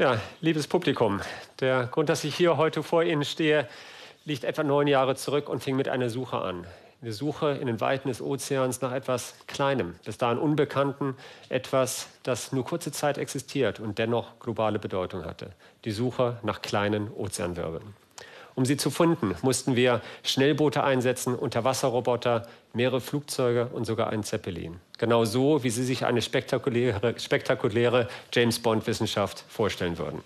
Ja, liebes Publikum, der Grund, dass ich hier heute vor Ihnen stehe, liegt etwa neun Jahre zurück und fing mit einer Suche an. Eine Suche in den Weiten des Ozeans nach etwas Kleinem, bis dahin Unbekannten, etwas, das nur kurze Zeit existiert und dennoch globale Bedeutung hatte. Die Suche nach kleinen Ozeanwirbeln. Um sie zu finden, mussten wir Schnellboote einsetzen, Unterwasserroboter, mehrere Flugzeuge und sogar einen Zeppelin. Genau so, wie Sie sich eine spektakuläre, spektakuläre James Bond-Wissenschaft vorstellen würden.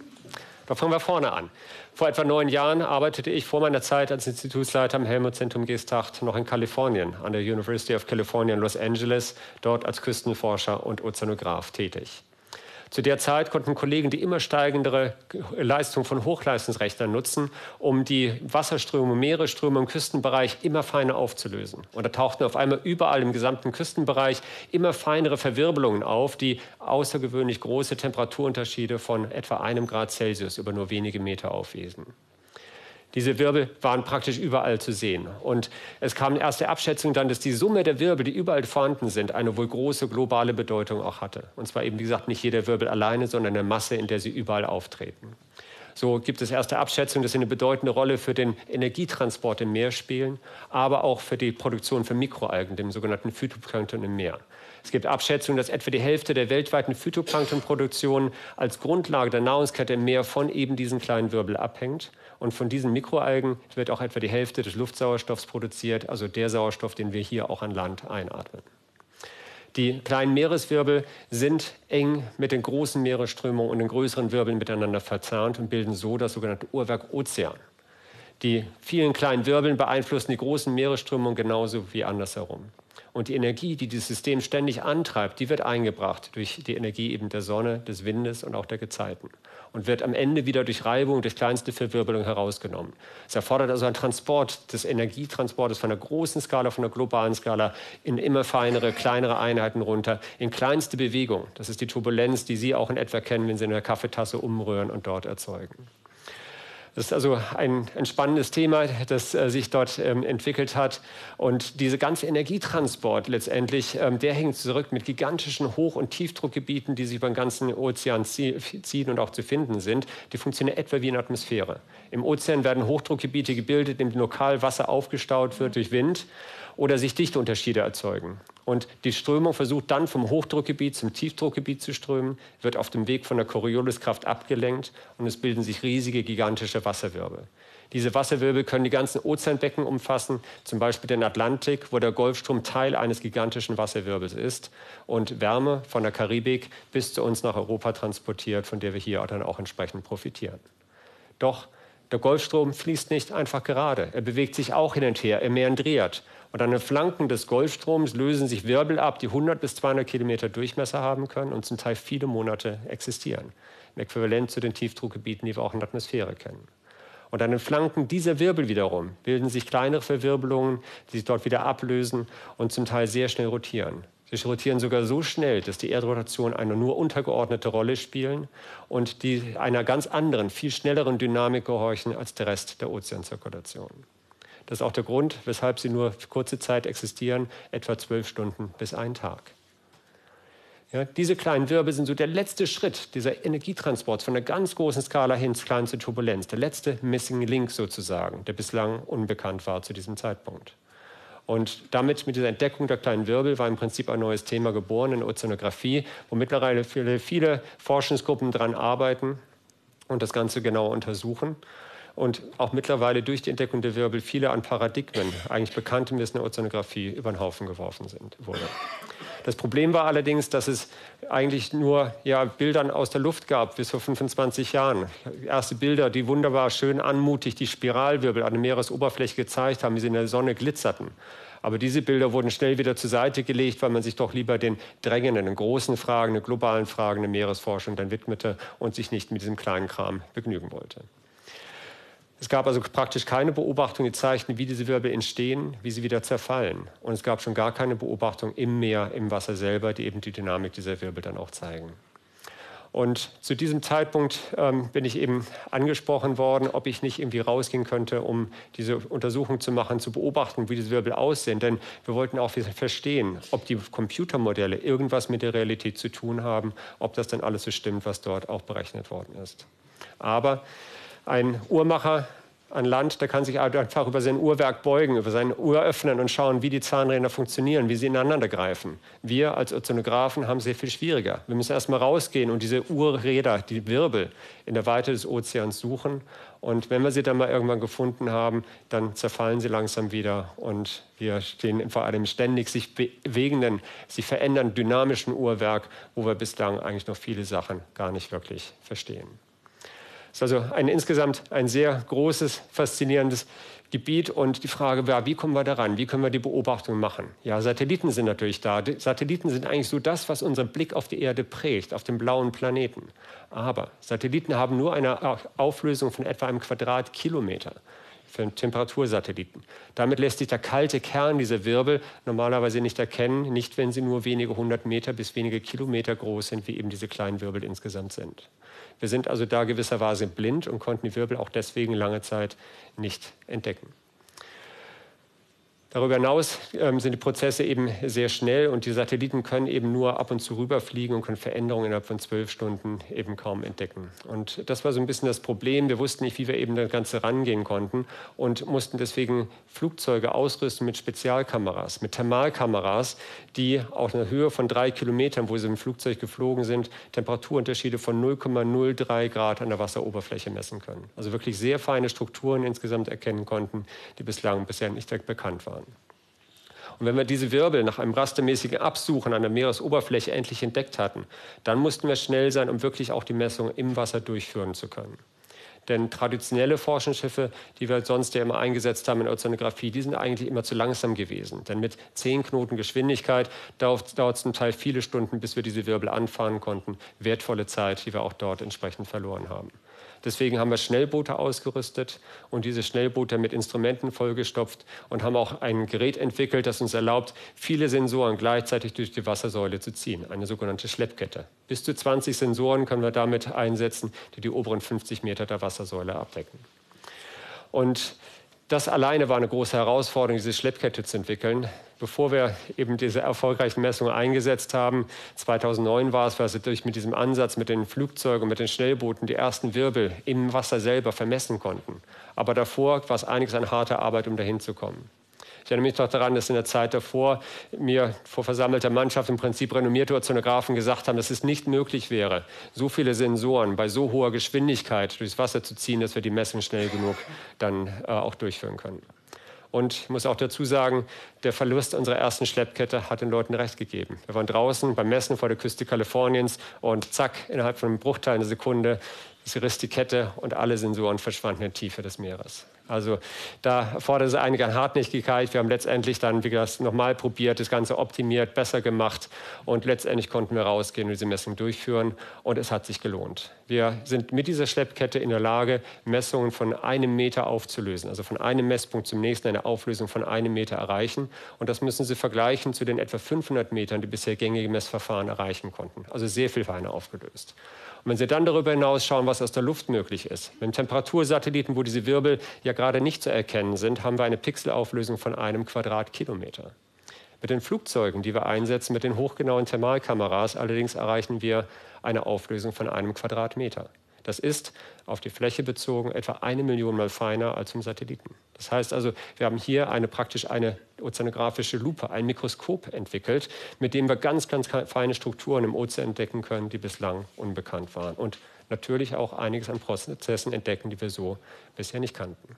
Da fangen wir vorne an. Vor etwa neun Jahren arbeitete ich vor meiner Zeit als Institutsleiter am Helmut-Zentrum Gestacht noch in Kalifornien, an der University of California in Los Angeles, dort als Küstenforscher und Ozeanograph tätig. Zu der Zeit konnten Kollegen die immer steigendere Leistung von Hochleistungsrechnern nutzen, um die Wasserströme, Meeresströme im Küstenbereich immer feiner aufzulösen. Und da tauchten auf einmal überall im gesamten Küstenbereich immer feinere Verwirbelungen auf, die außergewöhnlich große Temperaturunterschiede von etwa einem Grad Celsius über nur wenige Meter aufwiesen. Diese Wirbel waren praktisch überall zu sehen. Und es kam erste Abschätzung dann, dass die Summe der Wirbel, die überall vorhanden sind, eine wohl große globale Bedeutung auch hatte. Und zwar eben, wie gesagt, nicht jeder Wirbel alleine, sondern eine Masse, in der sie überall auftreten. So gibt es erste Abschätzungen, dass sie eine bedeutende Rolle für den Energietransport im Meer spielen, aber auch für die Produktion von Mikroalgen, dem sogenannten Phytoplankton im Meer. Es gibt Abschätzungen, dass etwa die Hälfte der weltweiten Phytoplanktonproduktion als Grundlage der Nahrungskette im Meer von eben diesen kleinen Wirbel abhängt. Und von diesen Mikroalgen wird auch etwa die Hälfte des Luftsauerstoffs produziert, also der Sauerstoff, den wir hier auch an Land einatmen. Die kleinen Meereswirbel sind eng mit den großen Meeresströmungen und den größeren Wirbeln miteinander verzahnt und bilden so das sogenannte Uhrwerk Ozean. Die vielen kleinen Wirbeln beeinflussen die großen Meeresströmungen genauso wie andersherum. Und die Energie, die dieses System ständig antreibt, die wird eingebracht durch die Energie eben der Sonne, des Windes und auch der Gezeiten. Und wird am Ende wieder durch Reibung, durch kleinste Verwirbelung herausgenommen. Es erfordert also einen Transport des Energietransportes von der großen Skala, von der globalen Skala in immer feinere, kleinere Einheiten runter, in kleinste Bewegung. Das ist die Turbulenz, die Sie auch in etwa kennen, wenn Sie eine Kaffeetasse umrühren und dort erzeugen. Das ist also ein, ein spannendes Thema, das äh, sich dort ähm, entwickelt hat. Und dieser ganze Energietransport letztendlich, ähm, der hängt zurück mit gigantischen Hoch- und Tiefdruckgebieten, die sich über den ganzen Ozean ziehen und auch zu finden sind. Die funktionieren etwa wie eine Atmosphäre. Im Ozean werden Hochdruckgebiete gebildet, in denen lokal Wasser aufgestaut wird durch Wind oder sich Dichteunterschiede erzeugen. Und die Strömung versucht dann vom Hochdruckgebiet zum Tiefdruckgebiet zu strömen, wird auf dem Weg von der Corioliskraft abgelenkt und es bilden sich riesige, gigantische Wasserwirbel. Diese Wasserwirbel können die ganzen Ozeanbecken umfassen, zum Beispiel den Atlantik, wo der Golfstrom Teil eines gigantischen Wasserwirbels ist und Wärme von der Karibik bis zu uns nach Europa transportiert, von der wir hier dann auch entsprechend profitieren. Doch der Golfstrom fließt nicht einfach gerade. Er bewegt sich auch hin und her, er meandriert. Und an den Flanken des Golfstroms lösen sich Wirbel ab, die 100 bis 200 Kilometer Durchmesser haben können und zum Teil viele Monate existieren. Im Äquivalent zu den Tiefdruckgebieten, die wir auch in der Atmosphäre kennen. Und an den Flanken dieser Wirbel wiederum bilden sich kleinere Verwirbelungen, die sich dort wieder ablösen und zum Teil sehr schnell rotieren. Sie rotieren sogar so schnell, dass die Erdrotation eine nur untergeordnete Rolle spielen und die einer ganz anderen, viel schnelleren Dynamik gehorchen als der Rest der Ozeanzirkulation. Das ist auch der Grund, weshalb sie nur kurze Zeit existieren, etwa zwölf Stunden bis einen Tag. Ja, diese kleinen Wirbel sind so der letzte Schritt dieser Energietransports von der ganz großen Skala hin zur kleinsten Turbulenz, der letzte Missing Link sozusagen, der bislang unbekannt war zu diesem Zeitpunkt. Und damit, mit dieser Entdeckung der kleinen Wirbel, war im Prinzip ein neues Thema geboren in Ozeanographie, wo mittlerweile viele, viele Forschungsgruppen daran arbeiten und das Ganze genauer untersuchen und auch mittlerweile durch die Entdeckung der Wirbel viele an Paradigmen, eigentlich bekanntem Wissen der Ozeanographie, über den Haufen geworfen sind, wurde. Das Problem war allerdings, dass es eigentlich nur ja, Bildern aus der Luft gab bis vor 25 Jahren. Erste Bilder, die wunderbar schön anmutig die Spiralwirbel an der Meeresoberfläche gezeigt haben, wie sie in der Sonne glitzerten. Aber diese Bilder wurden schnell wieder zur Seite gelegt, weil man sich doch lieber den drängenden, den großen Fragen, den globalen Fragen der Meeresforschung dann widmete und sich nicht mit diesem kleinen Kram begnügen wollte. Es gab also praktisch keine Beobachtung, die zeigten, wie diese Wirbel entstehen, wie sie wieder zerfallen. Und es gab schon gar keine Beobachtung im Meer, im Wasser selber, die eben die Dynamik dieser Wirbel dann auch zeigen. Und zu diesem Zeitpunkt ähm, bin ich eben angesprochen worden, ob ich nicht irgendwie rausgehen könnte, um diese Untersuchung zu machen, zu beobachten, wie diese Wirbel aussehen. Denn wir wollten auch verstehen, ob die Computermodelle irgendwas mit der Realität zu tun haben, ob das dann alles so stimmt, was dort auch berechnet worden ist. Aber ein Uhrmacher an Land, der kann sich einfach über sein Uhrwerk beugen, über sein Uhr öffnen und schauen, wie die Zahnräder funktionieren, wie sie ineinander greifen. Wir als Ozeanographen haben es sehr viel schwieriger. Wir müssen erst mal rausgehen und diese Uhrräder, die Wirbel in der Weite des Ozeans suchen. Und wenn wir sie dann mal irgendwann gefunden haben, dann zerfallen sie langsam wieder und wir stehen vor einem ständig sich bewegenden, sich verändernden dynamischen Uhrwerk, wo wir bislang eigentlich noch viele Sachen gar nicht wirklich verstehen. Es ist also ein insgesamt ein sehr großes, faszinierendes Gebiet und die Frage war, wie kommen wir daran? Wie können wir die Beobachtung machen? Ja, Satelliten sind natürlich da. Die Satelliten sind eigentlich so das, was unseren Blick auf die Erde prägt, auf den blauen Planeten. Aber Satelliten haben nur eine Auflösung von etwa einem Quadratkilometer für Temperatursatelliten. Damit lässt sich der kalte Kern dieser Wirbel normalerweise nicht erkennen, nicht wenn sie nur wenige hundert Meter bis wenige Kilometer groß sind, wie eben diese kleinen Wirbel insgesamt sind. Wir sind also da gewisserweise blind und konnten die Wirbel auch deswegen lange Zeit nicht entdecken. Darüber hinaus ähm, sind die Prozesse eben sehr schnell und die Satelliten können eben nur ab und zu rüberfliegen und können Veränderungen innerhalb von zwölf Stunden eben kaum entdecken. Und das war so ein bisschen das Problem. Wir wussten nicht, wie wir eben das Ganze rangehen konnten und mussten deswegen Flugzeuge ausrüsten mit Spezialkameras, mit Thermalkameras, die auf einer Höhe von drei Kilometern, wo sie im Flugzeug geflogen sind, Temperaturunterschiede von 0,03 Grad an der Wasseroberfläche messen können. Also wirklich sehr feine Strukturen insgesamt erkennen konnten, die bislang bisher nicht bekannt waren. Und wenn wir diese Wirbel nach einem rastermäßigen Absuchen an der Meeresoberfläche endlich entdeckt hatten, dann mussten wir schnell sein, um wirklich auch die Messungen im Wasser durchführen zu können. Denn traditionelle Forschungsschiffe, die wir sonst ja immer eingesetzt haben in Ozeanographie, die sind eigentlich immer zu langsam gewesen. Denn mit zehn Knoten Geschwindigkeit dauert es zum Teil viele Stunden, bis wir diese Wirbel anfahren konnten. Wertvolle Zeit, die wir auch dort entsprechend verloren haben. Deswegen haben wir Schnellboote ausgerüstet und diese Schnellboote mit Instrumenten vollgestopft und haben auch ein Gerät entwickelt, das uns erlaubt, viele Sensoren gleichzeitig durch die Wassersäule zu ziehen, eine sogenannte Schleppkette. Bis zu 20 Sensoren können wir damit einsetzen, die die oberen 50 Meter der Wassersäule abdecken. Und das alleine war eine große Herausforderung, diese Schleppkette zu entwickeln. Bevor wir eben diese erfolgreichen Messungen eingesetzt haben, 2009 war es, wir durch mit diesem Ansatz mit den Flugzeugen, mit den Schnellbooten die ersten Wirbel im Wasser selber vermessen konnten. Aber davor war es einiges an harter Arbeit, um dahin zu kommen. Ich erinnere mich noch daran, dass in der Zeit davor mir vor versammelter Mannschaft im Prinzip renommierte Ozeanographen gesagt haben, dass es nicht möglich wäre, so viele Sensoren bei so hoher Geschwindigkeit durchs Wasser zu ziehen, dass wir die Messung schnell genug dann äh, auch durchführen können. Und ich muss auch dazu sagen, der Verlust unserer ersten Schleppkette hat den Leuten recht gegeben. Wir waren draußen beim Messen vor der Küste Kaliforniens und zack, innerhalb von einem Bruchteil einer Sekunde riss die Kette und alle Sensoren verschwanden in die Tiefe des Meeres. Also da forderte es einige an Hartnäckigkeit. Wir haben letztendlich dann, wie gesagt, nochmal probiert, das Ganze optimiert, besser gemacht und letztendlich konnten wir rausgehen und diese Messung durchführen und es hat sich gelohnt. Wir sind mit dieser Schleppkette in der Lage, Messungen von einem Meter aufzulösen, also von einem Messpunkt zum nächsten eine Auflösung von einem Meter erreichen und das müssen Sie vergleichen zu den etwa 500 Metern, die bisher gängige Messverfahren erreichen konnten. Also sehr viel feiner aufgelöst. Und wenn Sie dann darüber hinaus schauen, was aus der Luft möglich ist, mit Temperatursatelliten, wo diese Wirbel ja gerade nicht zu erkennen sind, haben wir eine Pixelauflösung von einem Quadratkilometer. Mit den Flugzeugen, die wir einsetzen, mit den hochgenauen Thermalkameras allerdings erreichen wir eine Auflösung von einem Quadratmeter. Das ist auf die Fläche bezogen etwa eine Million Mal feiner als im Satelliten. Das heißt also, wir haben hier eine praktisch eine ozeanografische Lupe, ein Mikroskop entwickelt, mit dem wir ganz, ganz feine Strukturen im Ozean entdecken können, die bislang unbekannt waren. Und natürlich auch einiges an Prozessen entdecken, die wir so bisher nicht kannten.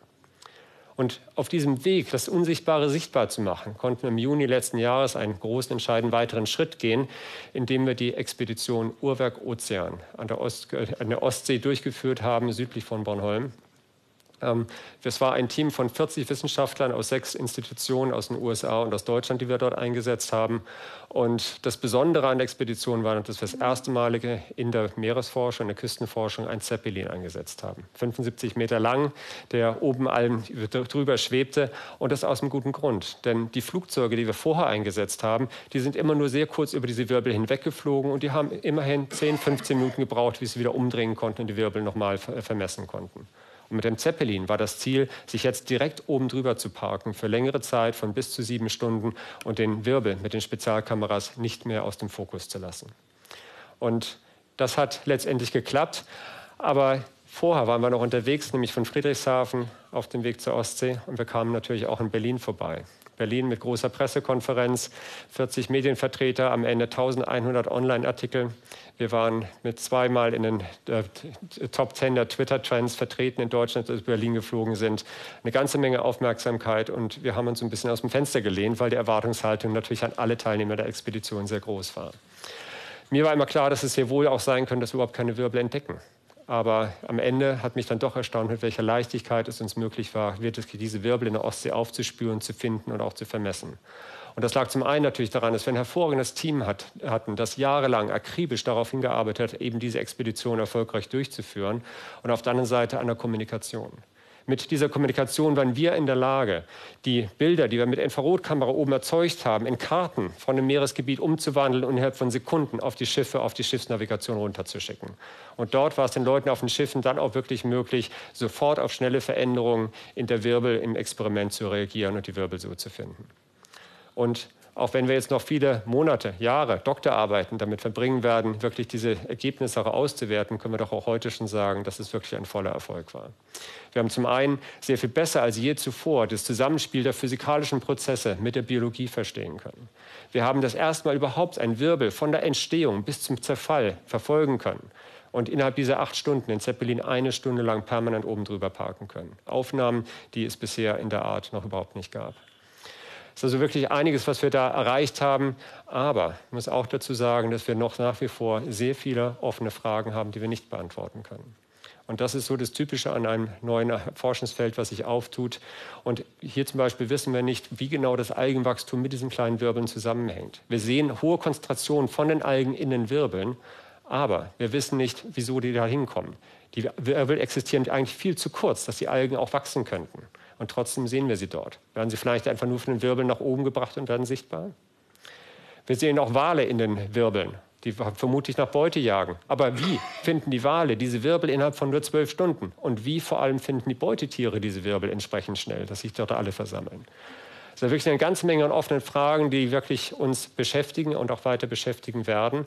Und auf diesem Weg, das Unsichtbare sichtbar zu machen, konnten wir im Juni letzten Jahres einen großen, entscheidenden weiteren Schritt gehen, indem wir die Expedition Uhrwerk Ozean an der, Ost, an der Ostsee durchgeführt haben, südlich von Bornholm. Ähm, es war ein Team von 40 Wissenschaftlern aus sechs Institutionen aus den USA und aus Deutschland, die wir dort eingesetzt haben. Und das Besondere an der Expedition war, dass wir das erste Mal in der Meeresforschung, in der Küstenforschung ein Zeppelin eingesetzt haben. 75 Meter lang, der oben allem drüber schwebte. Und das aus einem guten Grund. Denn die Flugzeuge, die wir vorher eingesetzt haben, die sind immer nur sehr kurz über diese Wirbel hinweggeflogen. Und die haben immerhin 10, 15 Minuten gebraucht, bis sie wieder umdrehen konnten und die Wirbel nochmal vermessen konnten. Und mit dem Zeppelin war das Ziel, sich jetzt direkt oben drüber zu parken für längere Zeit von bis zu sieben Stunden und den Wirbel mit den Spezialkameras nicht mehr aus dem Fokus zu lassen. Und das hat letztendlich geklappt. Aber vorher waren wir noch unterwegs, nämlich von Friedrichshafen auf dem Weg zur Ostsee. Und wir kamen natürlich auch in Berlin vorbei. Berlin mit großer Pressekonferenz, 40 Medienvertreter, am Ende 1100 Online-Artikel. Wir waren mit zweimal in den äh, Top 10 der Twitter-Trends vertreten in Deutschland, als wir Berlin geflogen sind. Eine ganze Menge Aufmerksamkeit und wir haben uns ein bisschen aus dem Fenster gelehnt, weil die Erwartungshaltung natürlich an alle Teilnehmer der Expedition sehr groß war. Mir war immer klar, dass es hier wohl auch sein könnte, dass wir überhaupt keine Wirbel entdecken. Aber am Ende hat mich dann doch erstaunt, mit welcher Leichtigkeit es uns möglich war, diese Wirbel in der Ostsee aufzuspüren, zu finden und auch zu vermessen. Und das lag zum einen natürlich daran, dass wir ein hervorragendes Team hat, hatten, das jahrelang akribisch darauf hingearbeitet hat, eben diese Expedition erfolgreich durchzuführen. Und auf der anderen Seite an der Kommunikation. Mit dieser Kommunikation waren wir in der Lage, die Bilder, die wir mit Infrarotkamera oben erzeugt haben, in Karten von dem Meeresgebiet umzuwandeln und innerhalb von Sekunden auf die Schiffe, auf die Schiffsnavigation runterzuschicken. Und dort war es den Leuten auf den Schiffen dann auch wirklich möglich, sofort auf schnelle Veränderungen in der Wirbel im Experiment zu reagieren und die Wirbel so zu finden. Und auch wenn wir jetzt noch viele Monate, Jahre, Doktorarbeiten damit verbringen werden, wirklich diese Ergebnisse auszuwerten, können wir doch auch heute schon sagen, dass es wirklich ein voller Erfolg war. Wir haben zum einen sehr viel besser als je zuvor das Zusammenspiel der physikalischen Prozesse mit der Biologie verstehen können. Wir haben das erste Mal überhaupt einen Wirbel von der Entstehung bis zum Zerfall verfolgen können und innerhalb dieser acht Stunden den Zeppelin eine Stunde lang permanent oben drüber parken können. Aufnahmen, die es bisher in der Art noch überhaupt nicht gab. Ist also wirklich einiges, was wir da erreicht haben. Aber ich muss auch dazu sagen, dass wir noch nach wie vor sehr viele offene Fragen haben, die wir nicht beantworten können. Und das ist so das Typische an einem neuen Forschungsfeld, was sich auftut. Und hier zum Beispiel wissen wir nicht, wie genau das Algenwachstum mit diesen kleinen Wirbeln zusammenhängt. Wir sehen hohe Konzentrationen von den Algen in den Wirbeln, aber wir wissen nicht, wieso die da hinkommen. Die Wirbel existieren eigentlich viel zu kurz, dass die Algen auch wachsen könnten. Und trotzdem sehen wir sie dort. Werden sie vielleicht einfach nur von den Wirbeln nach oben gebracht und werden sichtbar? Wir sehen auch Wale in den Wirbeln, die vermutlich nach Beute jagen. Aber wie finden die Wale diese Wirbel innerhalb von nur zwölf Stunden? Und wie vor allem finden die Beutetiere diese Wirbel entsprechend schnell, dass sich dort alle versammeln? Es ist wirklich eine ganze Menge an offenen Fragen, die wirklich uns beschäftigen und auch weiter beschäftigen werden.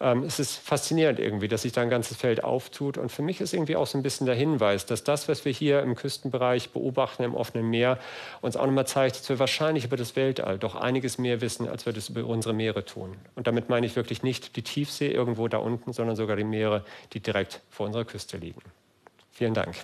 Ähm, es ist faszinierend irgendwie, dass sich da ein ganzes Feld auftut. Und für mich ist irgendwie auch so ein bisschen der Hinweis, dass das, was wir hier im Küstenbereich beobachten, im offenen Meer, uns auch nochmal zeigt, dass wir wahrscheinlich über das Weltall doch einiges mehr wissen, als wir das über unsere Meere tun. Und damit meine ich wirklich nicht die Tiefsee irgendwo da unten, sondern sogar die Meere, die direkt vor unserer Küste liegen. Vielen Dank.